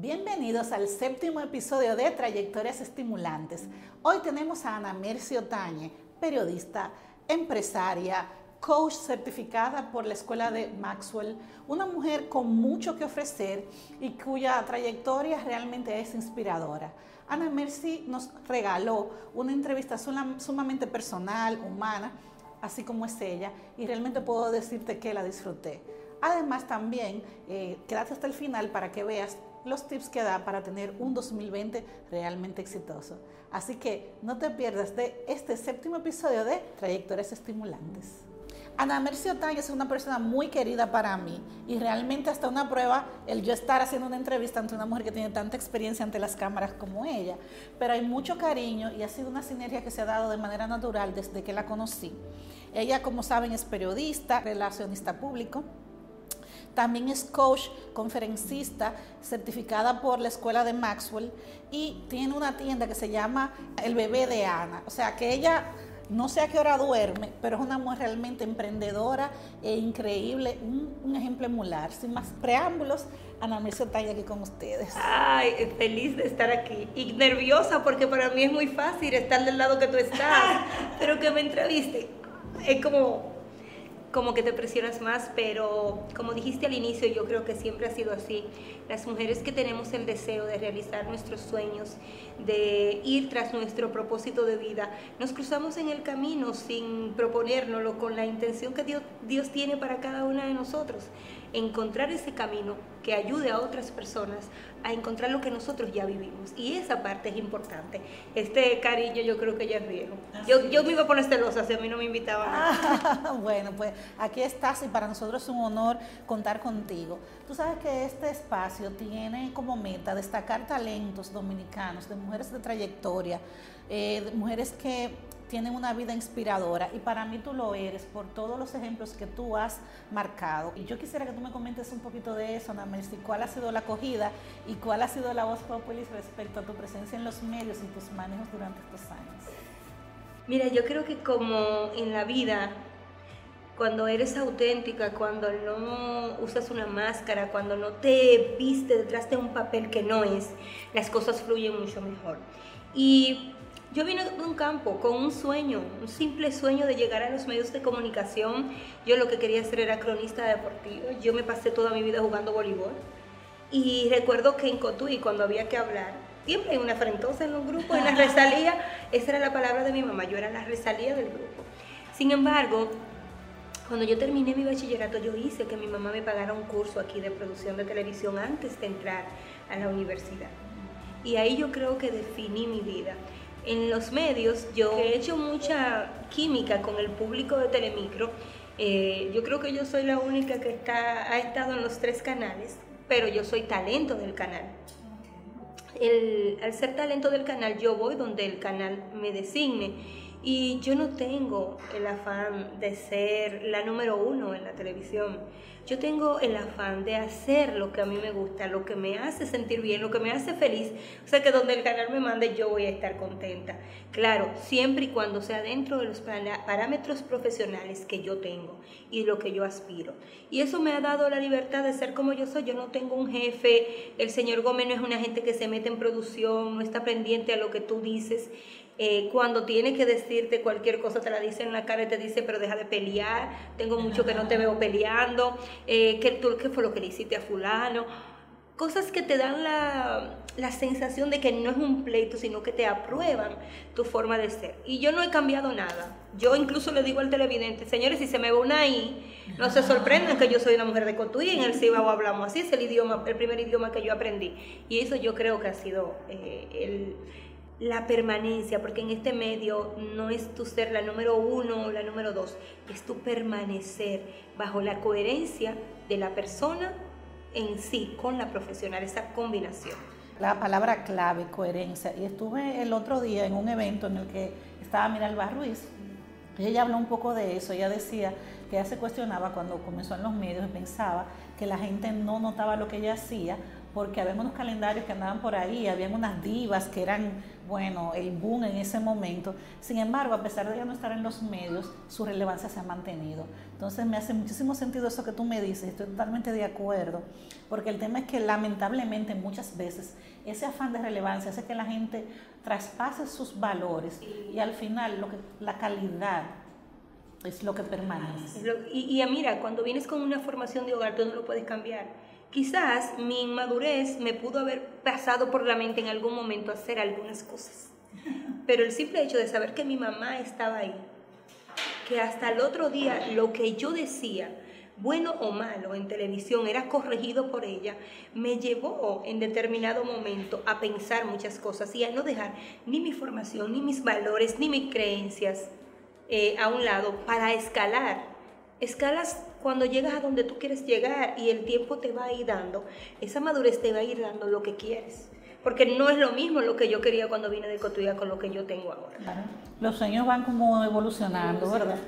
Bienvenidos al séptimo episodio de Trayectorias Estimulantes. Hoy tenemos a Ana Mercy Otañe, periodista, empresaria, coach certificada por la Escuela de Maxwell, una mujer con mucho que ofrecer y cuya trayectoria realmente es inspiradora. Ana Mercy nos regaló una entrevista sumamente personal, humana, así como es ella, y realmente puedo decirte que la disfruté. Además también, eh, quédate hasta el final para que veas los tips que da para tener un 2020 realmente exitoso. Así que no te pierdas de este séptimo episodio de Trayectorias Estimulantes. Ana Mercio Otaña es una persona muy querida para mí y realmente hasta una prueba el yo estar haciendo una entrevista ante una mujer que tiene tanta experiencia ante las cámaras como ella. Pero hay mucho cariño y ha sido una sinergia que se ha dado de manera natural desde que la conocí. Ella, como saben, es periodista, relacionista público, también es coach, conferencista, certificada por la escuela de Maxwell y tiene una tienda que se llama El Bebé de Ana. O sea que ella no sé a qué hora duerme, pero es una mujer realmente emprendedora e increíble, un, ejemplo emular. Sin más preámbulos, Ana Mercedes está aquí con ustedes. Ay, feliz de estar aquí y nerviosa porque para mí es muy fácil estar del lado que tú estás, pero que me entreviste. Es como como que te presionas más, pero como dijiste al inicio, yo creo que siempre ha sido así. Las mujeres que tenemos el deseo de realizar nuestros sueños, de ir tras nuestro propósito de vida, nos cruzamos en el camino sin proponérnoslo con la intención que Dios, Dios tiene para cada una de nosotros encontrar ese camino que ayude a otras personas a encontrar lo que nosotros ya vivimos. Y esa parte es importante. Este cariño yo creo que ya es viejo. Yo, yo me iba a poner celosa si a mí no me invitaban. Ah, bueno, pues aquí estás y para nosotros es un honor contar contigo. Tú sabes que este espacio tiene como meta destacar talentos dominicanos, de mujeres de trayectoria, eh, de mujeres que tienen una vida inspiradora y para mí tú lo eres por todos los ejemplos que tú has marcado. Y yo quisiera que tú me comentes un poquito de eso, Ana Mercy, cuál ha sido la acogida y cuál ha sido la voz populis respecto a tu presencia en los medios y tus manejos durante estos años. Mira, yo creo que como en la vida, cuando eres auténtica, cuando no usas una máscara, cuando no te viste detrás de un papel que no es, las cosas fluyen mucho mejor. Y yo vine de un campo con un sueño, un simple sueño de llegar a los medios de comunicación. Yo lo que quería hacer era cronista deportivo. Yo me pasé toda mi vida jugando voleibol. Y recuerdo que en Cotuí, cuando había que hablar, siempre hay una frentosa en un grupo, en la resalía, esa era la palabra de mi mamá, yo era la resalía del grupo. Sin embargo, cuando yo terminé mi bachillerato, yo hice que mi mamá me pagara un curso aquí de producción de televisión antes de entrar a la universidad. Y ahí yo creo que definí mi vida en los medios, yo he hecho mucha química con el público de Telemicro. Eh, yo creo que yo soy la única que está, ha estado en los tres canales, pero yo soy talento del canal. al ser talento del canal, yo voy donde el canal me designe. Y yo no tengo el afán de ser la número uno en la televisión. Yo tengo el afán de hacer lo que a mí me gusta, lo que me hace sentir bien, lo que me hace feliz. O sea que donde el canal me mande yo voy a estar contenta. Claro, siempre y cuando sea dentro de los parámetros profesionales que yo tengo y lo que yo aspiro. Y eso me ha dado la libertad de ser como yo soy. Yo no tengo un jefe. El señor Gómez no es una gente que se mete en producción, no está pendiente a lo que tú dices. Eh, cuando tiene que decirte cualquier cosa, te la dice en la cara y te dice, pero deja de pelear, tengo mucho que no te veo peleando, eh, ¿qué, ¿qué fue lo que le hiciste a fulano? Cosas que te dan la, la sensación de que no es un pleito, sino que te aprueban tu forma de ser. Y yo no he cambiado nada. Yo incluso le digo al televidente, señores, si se me ve una I, no se sorprendan que yo soy una mujer de Cotuí, en el Cibao hablamos así, es el idioma, el primer idioma que yo aprendí. Y eso yo creo que ha sido eh, el la permanencia, porque en este medio no es tu ser la número uno o la número dos, es tu permanecer bajo la coherencia de la persona en sí con la profesional, esa combinación. La palabra clave, coherencia. Y estuve el otro día en un evento en el que estaba Miralba Ruiz, y ella habló un poco de eso, ella decía que ella se cuestionaba cuando comenzó en los medios y pensaba que la gente no notaba lo que ella hacía porque había unos calendarios que andaban por ahí, habían unas divas que eran, bueno, el boom en ese momento. Sin embargo, a pesar de ya no estar en los medios, su relevancia se ha mantenido. Entonces me hace muchísimo sentido eso que tú me dices, estoy totalmente de acuerdo, porque el tema es que lamentablemente muchas veces ese afán de relevancia hace que la gente traspase sus valores y al final lo que, la calidad es lo que permanece. y, y mira, cuando vienes con una formación de hogar, tú no lo puedes cambiar. Quizás mi inmadurez me pudo haber pasado por la mente en algún momento hacer algunas cosas. Pero el simple hecho de saber que mi mamá estaba ahí, que hasta el otro día lo que yo decía, bueno o malo en televisión, era corregido por ella, me llevó en determinado momento a pensar muchas cosas y a no dejar ni mi formación, ni mis valores, ni mis creencias eh, a un lado para escalar. Escalas cuando llegas a donde tú quieres llegar y el tiempo te va a ir dando, esa madurez te va a ir dando lo que quieres. Porque no es lo mismo lo que yo quería cuando vine de Cotuya con lo que yo tengo ahora. Los sueños van como evolucionando, ¿verdad?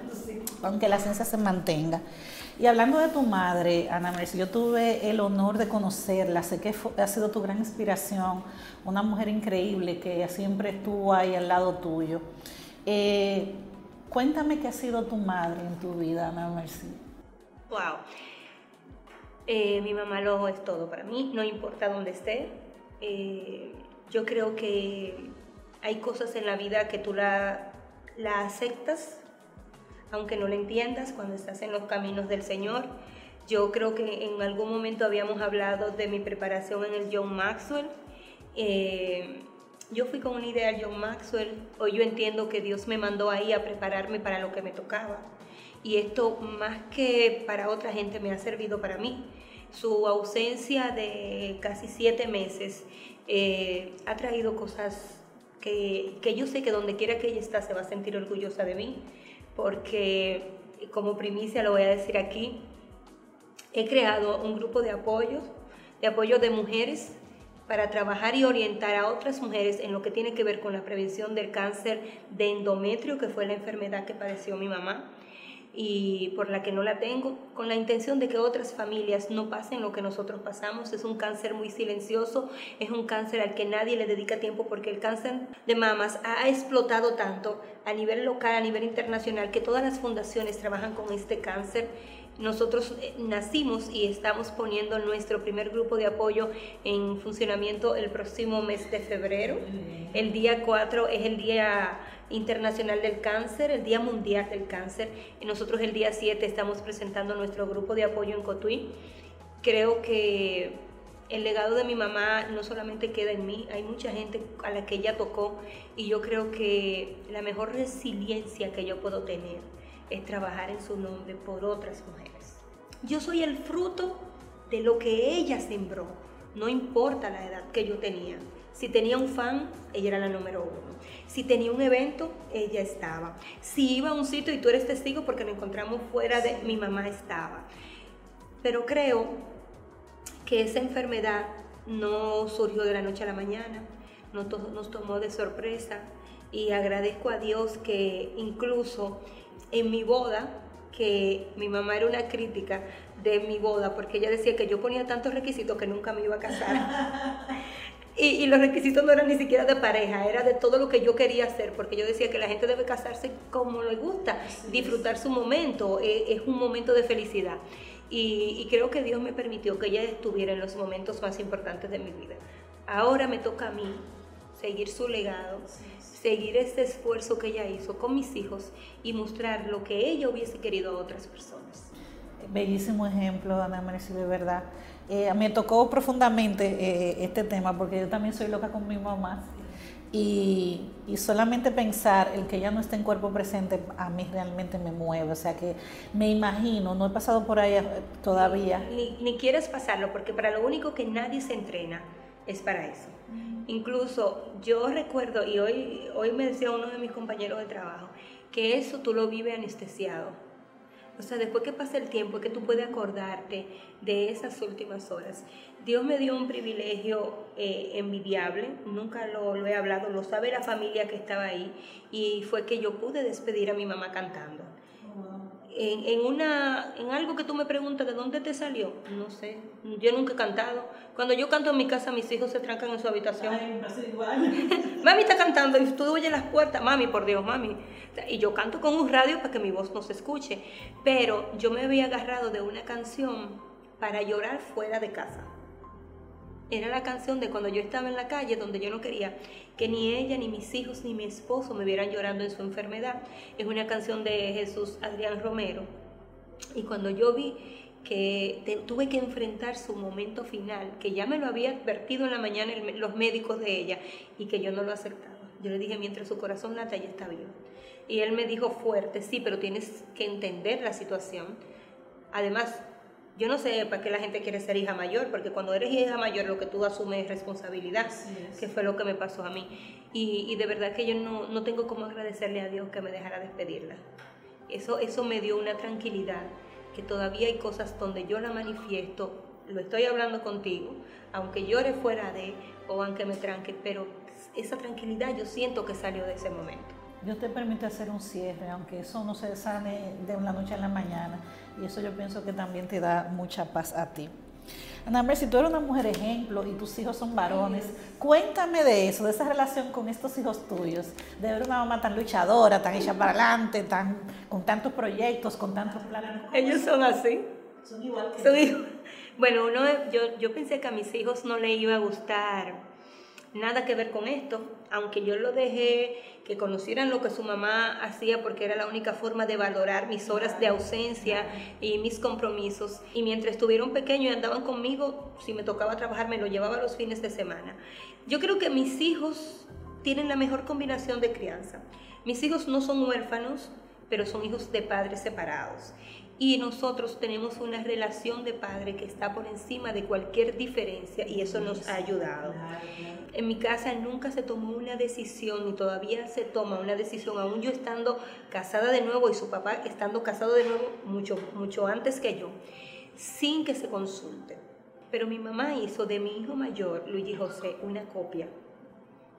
Aunque la ciencia se mantenga. Y hablando de tu madre, Ana Mercedes, yo tuve el honor de conocerla, sé que ha sido tu gran inspiración, una mujer increíble que siempre estuvo ahí al lado tuyo. Eh, Cuéntame qué ha sido tu madre en tu vida, Ana Mercy. Wow. Eh, mi mamá lo es todo para mí, no importa dónde esté. Eh, yo creo que hay cosas en la vida que tú la, la aceptas, aunque no la entiendas cuando estás en los caminos del Señor. Yo creo que en algún momento habíamos hablado de mi preparación en el John Maxwell. Eh, yo fui con una idea de John Maxwell, hoy yo entiendo que Dios me mandó ahí a prepararme para lo que me tocaba. Y esto más que para otra gente me ha servido para mí. Su ausencia de casi siete meses eh, ha traído cosas que, que yo sé que donde quiera que ella está se va a sentir orgullosa de mí, porque como primicia lo voy a decir aquí, he creado un grupo de apoyo, de apoyo de mujeres para trabajar y orientar a otras mujeres en lo que tiene que ver con la prevención del cáncer de endometrio, que fue la enfermedad que padeció mi mamá y por la que no la tengo, con la intención de que otras familias no pasen lo que nosotros pasamos. Es un cáncer muy silencioso, es un cáncer al que nadie le dedica tiempo porque el cáncer de mamas ha explotado tanto a nivel local, a nivel internacional, que todas las fundaciones trabajan con este cáncer nosotros eh, nacimos y estamos poniendo nuestro primer grupo de apoyo en funcionamiento el próximo mes de febrero. El día 4 es el Día Internacional del Cáncer, el Día Mundial del Cáncer. Y nosotros el día 7 estamos presentando nuestro grupo de apoyo en Cotuí. Creo que el legado de mi mamá no solamente queda en mí, hay mucha gente a la que ella tocó y yo creo que la mejor resiliencia que yo puedo tener es trabajar en su nombre por otras mujeres. Yo soy el fruto de lo que ella sembró, no importa la edad que yo tenía. Si tenía un fan, ella era la número uno. Si tenía un evento, ella estaba. Si iba a un sitio y tú eres testigo porque nos encontramos fuera de mi mamá estaba. Pero creo que esa enfermedad no surgió de la noche a la mañana, no nos tomó de sorpresa y agradezco a Dios que incluso en mi boda, que mi mamá era una crítica de mi boda, porque ella decía que yo ponía tantos requisitos que nunca me iba a casar. y, los requisitos no eran ni siquiera de pareja, era de todo lo que yo quería hacer, porque yo decía que la gente debe casarse como le gusta, disfrutar su momento, e, es, un momento de felicidad. Y, y creo que Dios me permitió que ella estuviera en los momentos más importantes de mi vida. Ahora me toca a mí seguir su legado, seguir este esfuerzo que ella hizo con mis hijos y mostrar lo que ella hubiese querido a otras personas. Bellísimo ejemplo, Ana Mercedes, de verdad. Eh, me tocó profundamente eh, este tema porque yo también soy loca con mi mamá y, y, solamente pensar el que ella no esté en cuerpo presente a mí realmente me mueve, o sea que me imagino, no he pasado por ahí todavía. Ni, ni quieres pasarlo porque para lo único que nadie se entrena es para eso. Incluso yo recuerdo, y hoy, hoy me decía uno de mis compañeros de trabajo, que eso tú lo vives anestesiado. O sea, después que pasa el tiempo es que tú puedes acordarte de esas últimas horas. Dios me dio un privilegio eh, envidiable, nunca lo, lo, he hablado, lo sabe la familia que estaba ahí, y fue que yo pude despedir a mi mamá cantando. En, una, en algo que tú me preguntas, ¿de dónde te salió? No sé, yo nunca he cantado. Cuando yo canto en mi casa, mis hijos se trancan en su habitación. mami está cantando y tú oyes las puertas, mami, por Dios, mami. Y yo canto con un radio para que mi voz no se escuche. Pero yo me había agarrado de una canción para llorar fuera de casa. Era la canción de cuando yo estaba en la calle, donde yo no quería que ni ella, ni mis hijos, ni mi esposo me vieran llorando en su enfermedad. Es una canción de Jesús Adrián Romero. Y cuando yo vi que tuve que enfrentar su momento final, que ya me lo había advertido en la mañana los médicos de ella y que yo no lo aceptaba. Yo le dije, mientras su corazón lata, ella está viva. Y él me dijo fuerte, sí, pero tienes que entender la situación. Además, yo no sé para qué la gente quiere ser hija mayor, porque cuando eres hija mayor lo que tú asumes es responsabilidad, que fue lo que me pasó a mí. Y, de verdad que yo no, no, tengo cómo agradecerle a Dios que me dejara despedirla. Eso, eso me dio una tranquilidad, que todavía hay cosas donde yo la manifiesto, lo estoy hablando contigo, aunque llore fuera de, o aunque me tranque, pero esa tranquilidad yo siento que salió de ese momento. Dios te permite hacer un cierre, aunque eso no se sale de una noche a la mañana. Y eso yo pienso que también te da mucha paz a ti. Ana si tú eres una mujer ejemplo y tus hijos son varones, cuéntame de eso, de esa relación con estos hijos tuyos, de ver una mamá tan luchadora, tan hecha para adelante, tan, con tantos proyectos, con tantos planes. Ellos son así. Son igual que Bueno, uno, yo, yo pensé que a mis hijos no le iba a gustar nada que ver con esto, aunque yo lo dejé que conocieran lo que su mamá hacía porque era la única forma de valorar mis horas de ausencia y mis compromisos. Y mientras estuvieron pequeños y andaban conmigo, si me tocaba trabajar, me lo llevaba los fines de semana. Yo creo que mis hijos tienen la mejor combinación de crianza. Mis hijos no son huérfanos, pero son hijos de padres separados y nosotros tenemos una relación de padre que está por encima de cualquier diferencia y eso nos ha ayudado. En mi casa nunca se tomó una decisión ni todavía se toma una decisión, aún yo estando casada de nuevo y su papá estando casado de nuevo mucho, mucho antes que yo, sin que se consulte. Pero mi mamá hizo de mi hijo mayor, Luigi José, una copia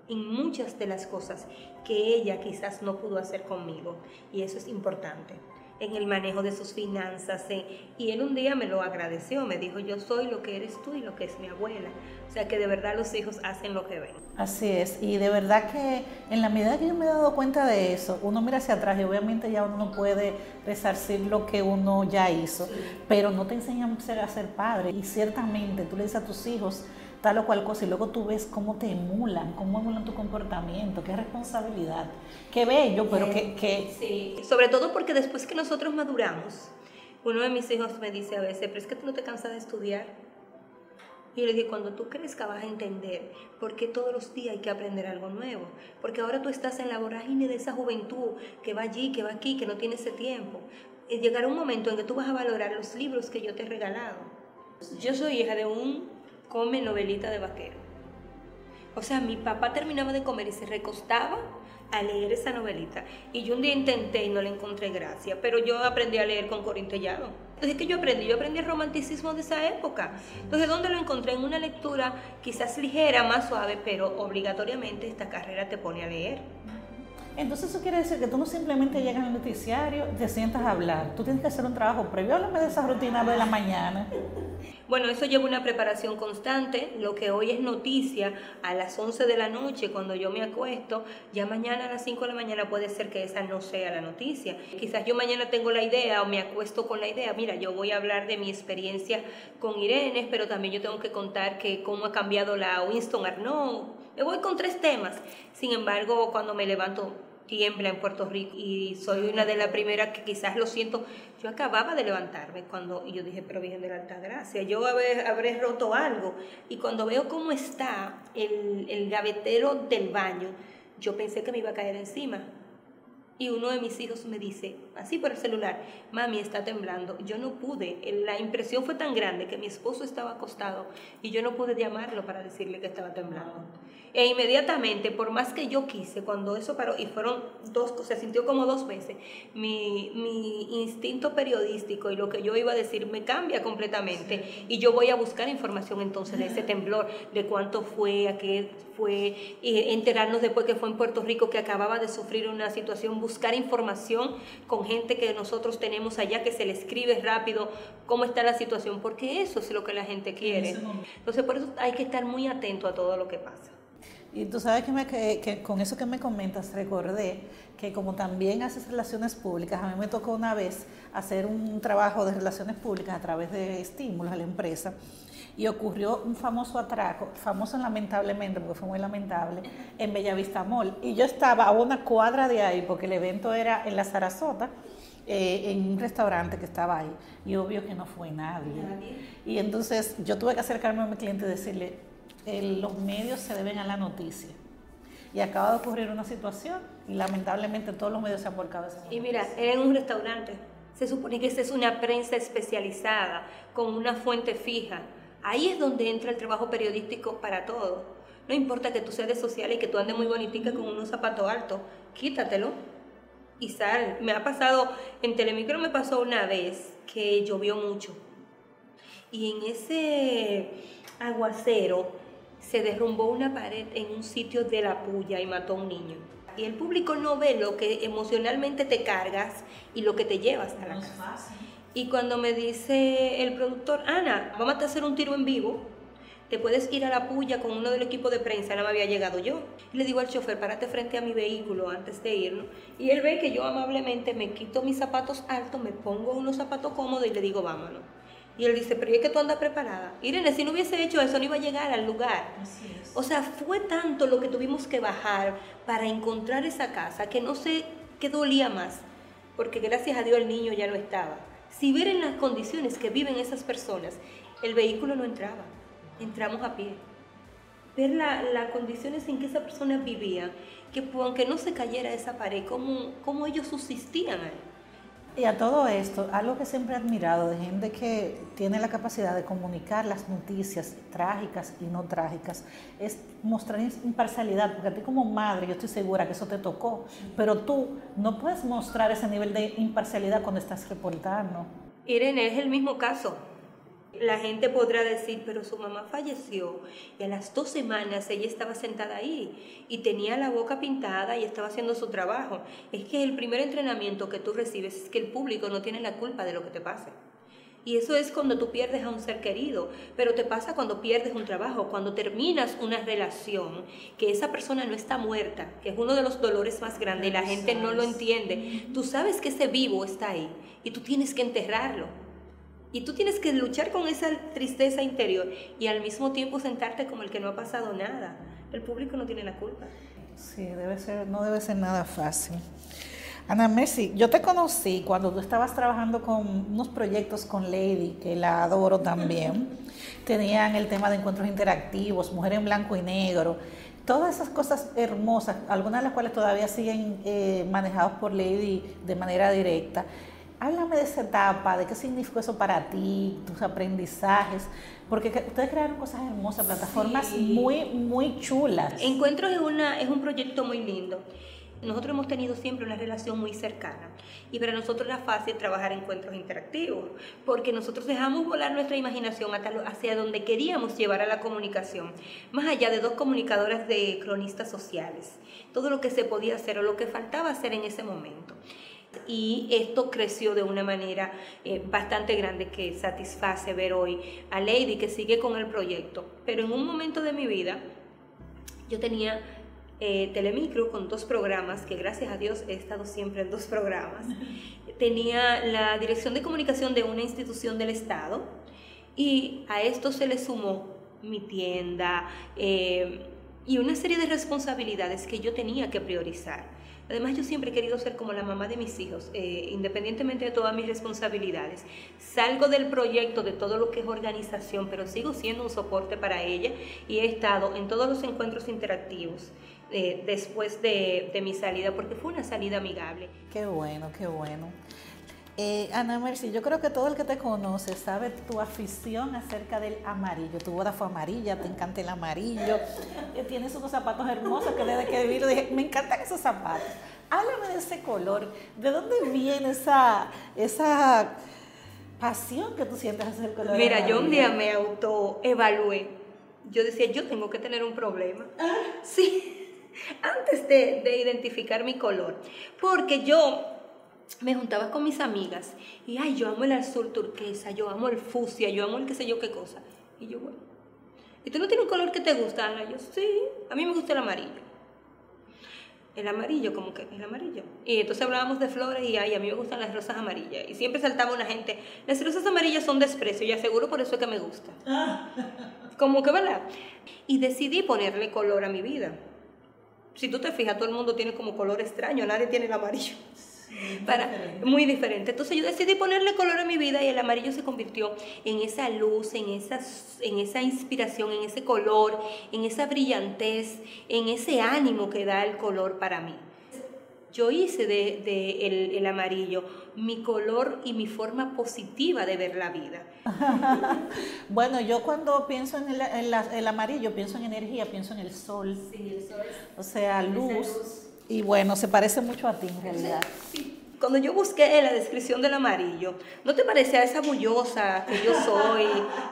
en muchas de las cosas que ella quizás no pudo hacer conmigo y eso es importante en el manejo de sus finanzas. y él un día me lo agradeció, me dijo, yo soy lo que eres tú y lo que es mi abuela. O sea que de verdad los hijos hacen lo que ven. Así es, y de verdad que en la medida que yo me he dado cuenta de eso, uno mira hacia atrás y obviamente ya uno no puede resarcir lo que uno ya hizo, pero no te enseñan a ser padre y ciertamente tú le dices a tus hijos, tal o cual cosa y luego tú ves cómo te emulan, cómo emulan tu comportamiento, qué responsabilidad, qué bello, pero que, que... Sí, sobre todo porque después que nosotros maduramos, uno de mis hijos me dice a veces, pero es que tú no te cansas de estudiar. Y yo le dije, cuando tú crezcas vas a entender por qué todos los días hay que aprender algo nuevo. Porque ahora tú estás en la vorágine de esa juventud que va allí, que va aquí, que no tiene ese tiempo. Y llegará un momento en que tú vas a valorar los libros que yo te he regalado. Yo soy hija de un come novelita de vaquero. O sea, mi papá terminaba de comer y se recostaba a leer esa novelita. Y yo un día intenté y no le encontré gracia, pero yo aprendí a leer con Corintellado. Entonces, ¿qué yo aprendí? Yo aprendí el romanticismo de esa época. Entonces, ¿dónde lo encontré? En una lectura quizás ligera, más suave, pero obligatoriamente esta carrera te pone a leer. Entonces eso quiere decir que tú no simplemente llegas al noticiario te sientas a hablar. Tú tienes que hacer un trabajo previo. Háblame de esa rutina de la mañana. Bueno, eso lleva una preparación constante. Lo que hoy es noticia a las 11 de la noche cuando yo me acuesto, ya mañana a las 5 de la mañana puede ser que esa no sea la noticia. Quizás yo mañana tengo la idea o me acuesto con la idea, mira, yo voy a hablar de mi experiencia con Irene, pero también yo tengo que contar que cómo ha cambiado la Winston Arnaud voy con tres temas. Sin embargo, cuando me levanto tiembla en Puerto Rico y soy una de las primeras que quizás lo siento. Yo acababa de levantarme cuando y yo dije, pero Virgen de la Alta Gracia, yo habré, habré roto algo. Y cuando veo cómo está el, el gavetero del baño, yo pensé que me iba a caer encima. Y uno de mis hijos me dice, así por el celular, mami está temblando. Yo no pude, la impresión fue tan grande que mi esposo estaba acostado y yo no pude llamarlo para decirle que estaba temblando. E inmediatamente, por más que yo quise, cuando eso paró, y fueron dos, se sintió como dos veces, mi, instinto periodístico y lo que yo iba a decir me cambia completamente. Y yo voy a buscar información entonces de ese temblor, de cuánto fue, a qué fue, y enterarnos después que fue en Puerto Rico, que acababa de sufrir una situación buscar información con gente que nosotros tenemos allá, que se le escribe rápido cómo está la situación, porque eso es lo que la gente quiere. Entonces, por eso hay que estar muy atento a todo lo que pasa. Y tú sabes que, me, que, con eso que me comentas recordé que como también haces relaciones públicas, a mí me tocó una vez hacer un trabajo de relaciones públicas a través de estímulos a la empresa y ocurrió un famoso atraco, famoso lamentablemente, porque fue muy lamentable, en Bellavista Mall. Y yo estaba a una cuadra de ahí, porque el evento era en la Sarasota, eh, en un restaurante que estaba ahí. Y obvio que no fue nadie. Y entonces yo tuve que acercarme a mi cliente y decirle, los medios se deben a la noticia. Y acaba de ocurrir una situación y lamentablemente todos los medios se han volcado a esa Y mira, era en un restaurante. Se supone que esa es una prensa especializada, con una fuente fija. Ahí es donde entra el trabajo periodístico para todo. No importa que tú seas de social y que tú andes muy bonitica con unos zapatos altos, quítatelo y sal. Me ha pasado, en Telemicro me pasó una vez que llovió mucho. Y en ese aguacero se derrumbó una pared en un sitio de la puya y mató a un niño. Y el público no ve lo que emocionalmente te cargas y lo que te llevas a la casa. Y cuando me dice el productor, Ana, vamos a hacer un tiro en vivo, te puedes ir a la puya con uno del equipo de prensa, no me había llegado yo. Y le digo al chofer, párate frente a mi vehículo antes de irnos. Y él ve que yo amablemente me quito mis zapatos altos, me pongo unos zapatos cómodos y le digo, vámonos. Y él dice, pero es que tú andas preparada. Irene, si no hubiese hecho eso, no iba a llegar al lugar. O sea, fue tanto lo que tuvimos que bajar para encontrar esa casa que no sé qué dolía más, porque gracias a Dios el niño ya no estaba. Si ver en las condiciones que viven esas personas, el vehículo no entraba, entramos a pie. Ver las condiciones en que esa persona vivía, que aunque no se cayera esa pared, cómo, cómo ellos subsistían ahí. Y a todo esto, algo que siempre he admirado de gente que tiene la capacidad de comunicar las noticias trágicas y no trágicas, es mostrar imparcialidad, porque a ti como madre yo estoy segura que eso te tocó, pero tú no puedes mostrar ese nivel de imparcialidad cuando estás reportando. Irene, es el mismo caso. La gente podrá decir, pero su mamá falleció y a las dos semanas ella estaba sentada ahí y tenía la boca pintada y estaba haciendo su trabajo. Es que el primer entrenamiento que tú recibes es que el público no tiene la culpa de lo que te pase. Y eso es cuando tú pierdes a un ser querido, pero te pasa cuando pierdes un trabajo, cuando terminas una relación, que esa persona no está muerta, que es uno de los dolores más grandes y la gente no lo entiende. Tú sabes que ese vivo está ahí y tú tienes que enterrarlo. Y tú tienes que luchar con esa tristeza interior y al mismo tiempo sentarte como el que no ha pasado nada. El público no tiene la culpa. Sí, debe ser, no debe ser nada fácil. Ana Messi, yo te conocí cuando tú estabas trabajando con unos proyectos con Lady, que la adoro también. Tenían el tema de encuentros interactivos, mujer en blanco y negro, todas esas cosas hermosas, algunas de las cuales todavía siguen eh, manejadas por Lady de manera directa. Háblame de esa etapa, de qué significó eso para ti, tus aprendizajes, porque ustedes crearon cosas hermosas, plataformas muy, muy chulas. Encuentros es, una, es un proyecto muy lindo. Nosotros hemos tenido siempre una relación muy cercana y para nosotros era fácil trabajar encuentros interactivos porque nosotros dejamos volar nuestra imaginación hacia donde queríamos llevar a la comunicación, más allá de dos comunicadoras de cronistas sociales, todo lo que se podía hacer o lo que faltaba hacer en ese momento y esto creció de una manera eh, bastante grande que satisface ver hoy a Lady que sigue con el proyecto. Pero en un momento de mi vida yo tenía eh, Telemicro con dos programas, que gracias a Dios he estado siempre en dos programas. Tenía la dirección de comunicación de una institución del Estado y a esto se le sumó mi tienda eh, y una serie de responsabilidades que yo tenía que priorizar. Además, yo siempre he querido ser como la mamá de mis hijos, eh, independientemente de todas mis responsabilidades. Salgo del proyecto, de todo lo que es organización, pero sigo siendo un soporte para ella y he estado en todos los encuentros interactivos. Eh, después de, de mi salida, porque fue una salida amigable. Qué bueno, qué bueno. Eh, Ana Mercy, yo creo que todo el que te conoce sabe tu afición acerca del amarillo. Tu boda fue amarilla, te encanta el amarillo. Eh, tienes unos zapatos hermosos que desde que vi dije, me encantan esos zapatos. Háblame de ese color. ¿De dónde viene esa, esa pasión que tú sientes hacia el color? Mira, yo un día me autoevalué. Yo decía, yo tengo que tener un problema. Ah. Sí. Antes antes de, de identificar mi color. Porque yo me juntaba con mis amigas y, ay, yo amo el azul turquesa, yo amo el fucsia, yo amo el qué sé yo qué cosa. Y yo, bueno, ¿y tú no tienes un color que te gusta, Ana? Yo, sí, a mí me gusta el amarillo. El amarillo, como que el amarillo. Y entonces hablábamos de flores y ay, a mí me gustan las rosas amarillas. Y siempre saltaba una gente, las rosas amarillas son desprecio y aseguro por eso es que me gusta. Como que, ¿verdad? Y decidí ponerle color a mi vida. Si tú te fijas, todo el mundo tiene como color extraño, nadie tiene el amarillo para, muy diferente. Entonces yo decidí ponerle color a mi vida y el amarillo se convirtió en esa luz, en esa, en esa inspiración, en ese color, en esa brillantez, en ese ánimo que da el color para mí. Yo hice de, de el, el, amarillo mi color y mi forma positiva de ver la vida. bueno, yo cuando pienso en el, en la, el, amarillo, pienso en energía, pienso en el sol. Sí, el sol. O sea, luz. Y bueno, se parece mucho a ti en realidad. Cuando yo busqué la descripción del amarillo, ¿no te parecía esa bullosa que yo soy,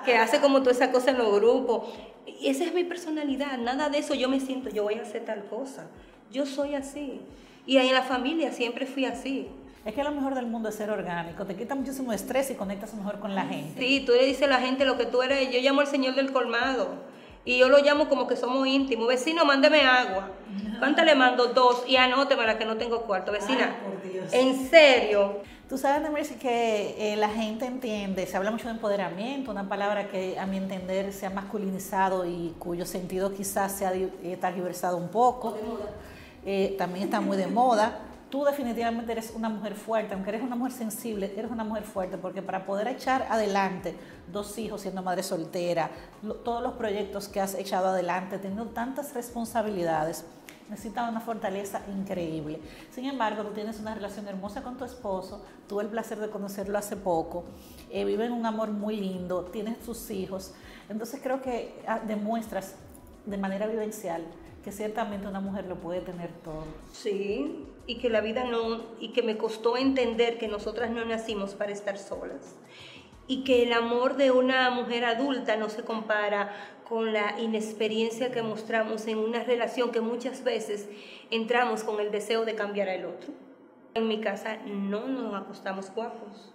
que hace como toda esa cosa en los grupos? Y esa es mi personalidad, nada de eso yo me siento, yo voy a hacer tal cosa. Yo soy así. Y ahí en la familia siempre fui así. Es que lo mejor del mundo es ser orgánico, te quita muchísimo estrés y conectas mejor con la gente. Sí, tú le dices a la gente lo que tú eres, yo llamo al señor del colmado. Y yo lo llamo como que somos íntimos. Vecino, mándeme agua. ¿Cuántas le mando? Dos. Y anóteme la que no tengo cuarto. Vecina, en serio. Tú sabes, Nemercy, que eh, la gente entiende, se habla mucho de empoderamiento, una palabra que a mi entender se ha masculinizado y cuyo sentido quizás se ha eh, tergiversado un poco. Eh, también está muy de moda tú definitivamente eres una mujer fuerte, aunque eres una mujer sensible, eres una mujer fuerte, porque para poder echar adelante dos hijos siendo madre soltera, todos los proyectos que has echado adelante, teniendo tantas responsabilidades, necesitas una fortaleza increíble. Sin embargo, tú tienes una relación hermosa con tu esposo, tuve el placer de conocerlo hace poco, eh, viven un amor muy lindo, tienes tus hijos, entonces creo que ah, demuestras de manera vivencial que ciertamente una mujer lo puede tener todo. Sí, y que la vida no, y que me costó entender que nosotras no nacimos para estar solas. Y que el amor de una mujer adulta no se compara con la inexperiencia que mostramos en una relación que muchas veces entramos con el deseo de cambiar al otro. En mi casa no nos acostamos guapos.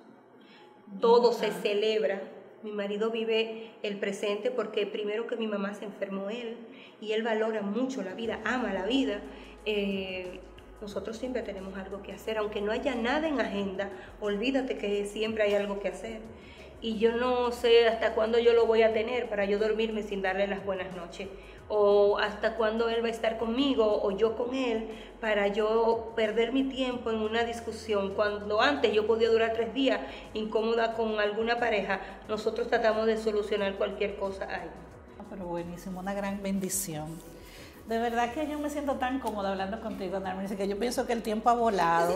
Todo se celebra. Mi marido vive el presente porque primero que mi mamá se enfermó él, y él valora mucho la vida, ama la vida, eh, nosotros siempre tenemos algo que hacer, aunque no haya nada en agenda, olvídate que siempre hay algo que hacer. Y yo no sé hasta cuándo yo lo voy a tener para yo dormirme sin darle las buenas noches, o hasta cuándo él va a estar conmigo o yo con él para yo perder mi tiempo en una discusión. Cuando antes yo podía durar tres días incómoda con alguna pareja, nosotros tratamos de solucionar cualquier cosa ahí pero buenísimo, una gran bendición. De verdad que yo me siento tan cómoda hablando contigo, Narmen, que yo pienso que el tiempo ha volado.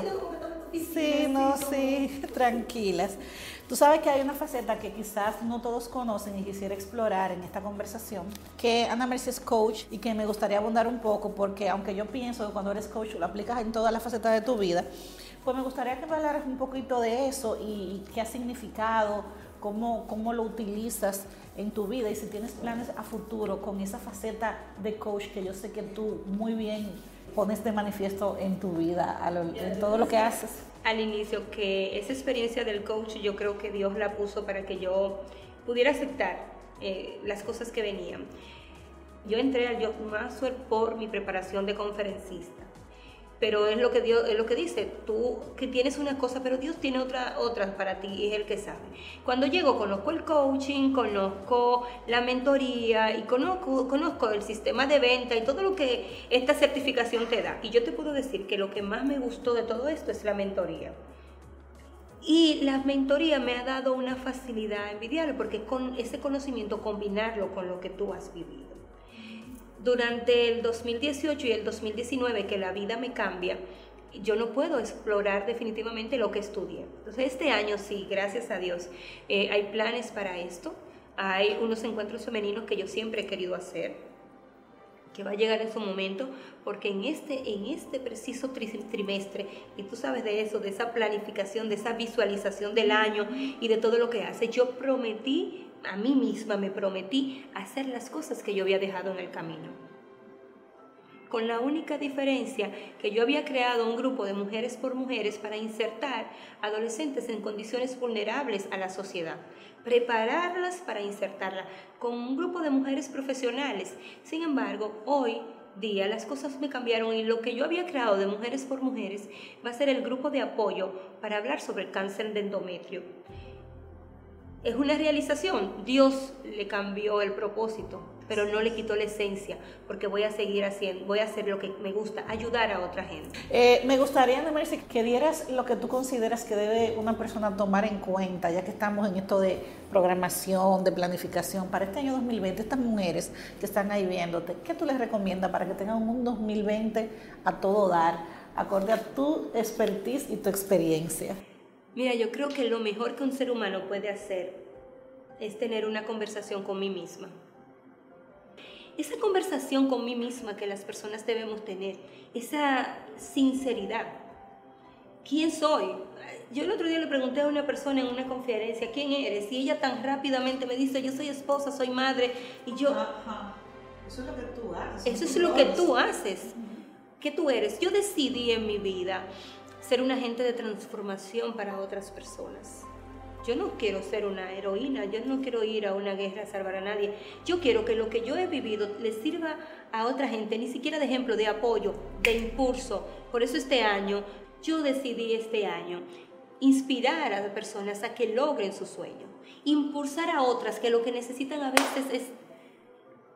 Sí, no, sí, tranquilas. Tú sabes que hay una faceta que quizás no todos conocen y quisiera explorar en esta conversación, que Ana Mercy es coach y que me gustaría abundar un poco porque aunque yo pienso que cuando eres coach lo aplicas en todas las facetas de tu vida, pues me gustaría que me hablaras un poquito de eso y, qué ha significado, cómo, cómo lo utilizas en tu vida y si tienes planes a futuro con esa faceta de coach que yo sé que tú muy bien pones de manifiesto en tu vida, en todo lo que haces. Al inicio, que esa experiencia del coach yo creo que Dios la puso para que yo pudiera aceptar eh, las cosas que venían. Yo entré al Yo Master por mi preparación de conferencista pero es lo que Dios es lo que dice tú que tienes una cosa pero Dios tiene otra otras para ti y es el que sabe. Cuando llego conozco el coaching conozco la mentoría y conozco conozco el sistema de venta y todo lo que esta certificación te da. Y yo te puedo decir que lo que más me gustó de todo esto es la mentoría. Y la mentoría me ha dado una facilidad envidiable porque con ese conocimiento combinarlo con lo que tú has vivido durante el 2018 y el 2019 que la vida me cambia, yo no puedo explorar definitivamente lo que estudié. Entonces este año sí, gracias a Dios, eh, hay planes para esto. Hay unos encuentros femeninos que yo siempre he querido hacer, que va a llegar en su momento, porque en este, en este preciso trimestre, y tú sabes de eso, de esa planificación, de esa visualización del año y de todo lo que hace, yo prometí a mí misma me prometí hacer las cosas que yo había dejado en el camino. con la única diferencia que yo había creado un grupo de mujeres por mujeres para insertar adolescentes en condiciones vulnerables a la sociedad, prepararlas para insertarla con un grupo de mujeres profesionales. Sin embargo, hoy día las cosas me cambiaron y lo que yo había creado de Mujeres por Mujeres va a ser el grupo de apoyo para hablar sobre el cáncer de endometrio. Es una realización, Dios le cambió el propósito, pero no le quitó la esencia, porque voy a seguir haciendo, voy a hacer lo que me gusta, ayudar a otra gente. Eh, me gustaría, Nemercy, que dieras lo que tú consideras que debe una persona tomar en cuenta, ya que estamos en esto de programación, de planificación, para este año 2020, estas mujeres que están ahí viéndote, ¿qué tú les recomiendas para que tengan un 2020 a todo dar, acorde a tu expertise y tu experiencia? Mira, yo creo que lo mejor que un ser humano puede hacer es tener una conversación con mí misma esa conversación con mí misma que las personas debemos tener, esa sinceridad. ¿Quién soy? Yo el otro día le pregunté a una persona en una conferencia, ¿quién eres? Y ella tan rápidamente me dice, yo soy esposa, soy madre. Y yo... Eso es lo que tú haces. Eso es lo que tú haces. ¿Qué tú eres? Yo decidí en mi vida ser un agente de transformación para otras personas. Yo no quiero ser una heroína, yo no quiero ir a una guerra a salvar a nadie. Yo quiero que lo que yo he vivido le sirva a otra gente, ni siquiera de ejemplo, de apoyo, de impulso. Por eso este año, yo decidí este año inspirar a las personas a que logren su sueño, impulsar a otras que lo que necesitan a veces es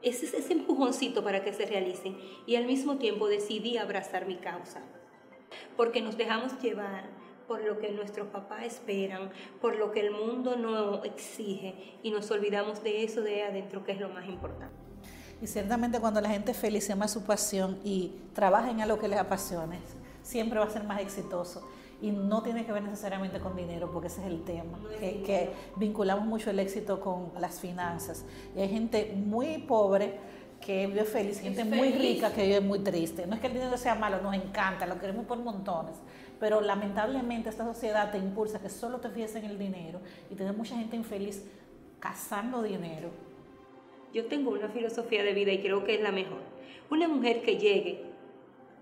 ese, ese empujoncito para que se realicen y al mismo tiempo decidí abrazar mi causa, porque nos dejamos llevar por lo que nuestros papás esperan, por lo que el mundo no exige y nos olvidamos de eso de adentro que es lo más importante. Y ciertamente cuando la gente feliz se ama su pasión y trabaja en algo que les apasione, siempre va a ser más exitoso. Y no tiene que ver necesariamente con dinero, porque ese es el tema, que, vinculamos mucho el éxito con las finanzas. Y hay gente muy pobre que vive feliz, gente muy rica que vive muy triste. No es que el dinero sea malo, nos encanta, lo queremos por montones, pero lamentablemente esta sociedad te impulsa que solo te fíes en el dinero y tienes mucha gente infeliz cazando dinero. Yo tengo una filosofía de vida y creo que es la mejor. Una mujer que llegue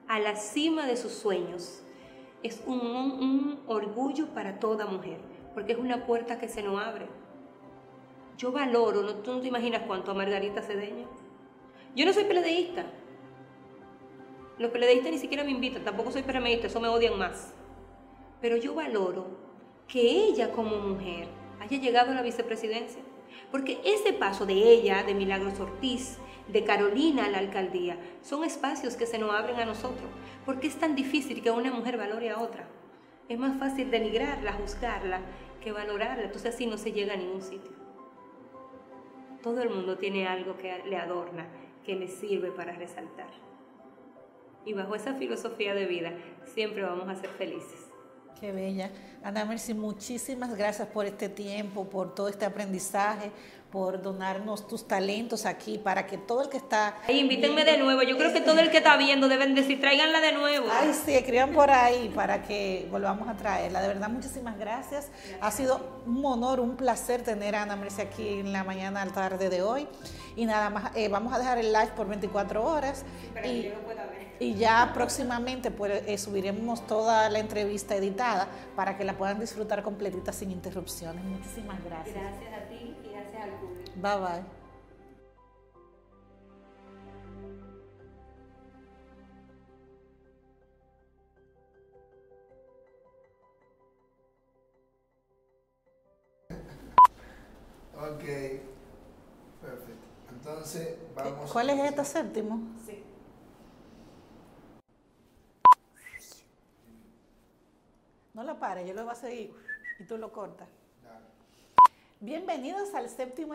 a la cima de sus sueños es un, orgullo para toda mujer, porque es una puerta que se nos abre. Yo valoro, no, tú no te imaginas cuánto a Margarita Cedeño. Yo no soy peledeísta, los peledeístas ni siquiera me invitan, tampoco soy PRMista, eso me odian más. Pero yo valoro que ella como mujer haya llegado a la vicepresidencia. Porque ese paso de ella, de Milagros Ortiz, de Carolina a la alcaldía, son espacios que se nos abren a nosotros. Porque es tan difícil que una mujer valore a otra. Es más fácil denigrarla, juzgarla, que valorarla. Entonces así no se llega a ningún sitio. Todo el mundo tiene algo que le adorna, que le sirve para resaltar. Y bajo esa filosofía de vida siempre vamos a ser felices. Qué bella. Ana Mercy, muchísimas gracias por este tiempo, por todo este aprendizaje, por donarnos tus talentos aquí para que todo el que está... Ay, invítenme de nuevo. Yo creo que todo el que está viendo deben decir, tráiganla de nuevo. Ay, sí, escriban por ahí para que volvamos a traerla. De verdad, muchísimas gracias. Ha sido un honor, un placer tener a Ana Mercy aquí en la mañana al tarde de hoy. Y nada más, eh, vamos a dejar el live por 24 horas. Para y, que yo lo pueda ver. Y ya próximamente pues, eh, subiremos toda la entrevista editada para que la puedan disfrutar completita sin interrupciones. Muchísimas gracias. Gracias a ti Bye bye. Ok, perfecto. Entonces vamos. ¿Cuál es este séptimo? Sí. No lo pares, yo lo voy a seguir y tú lo cortas. Bienvenidos al séptimo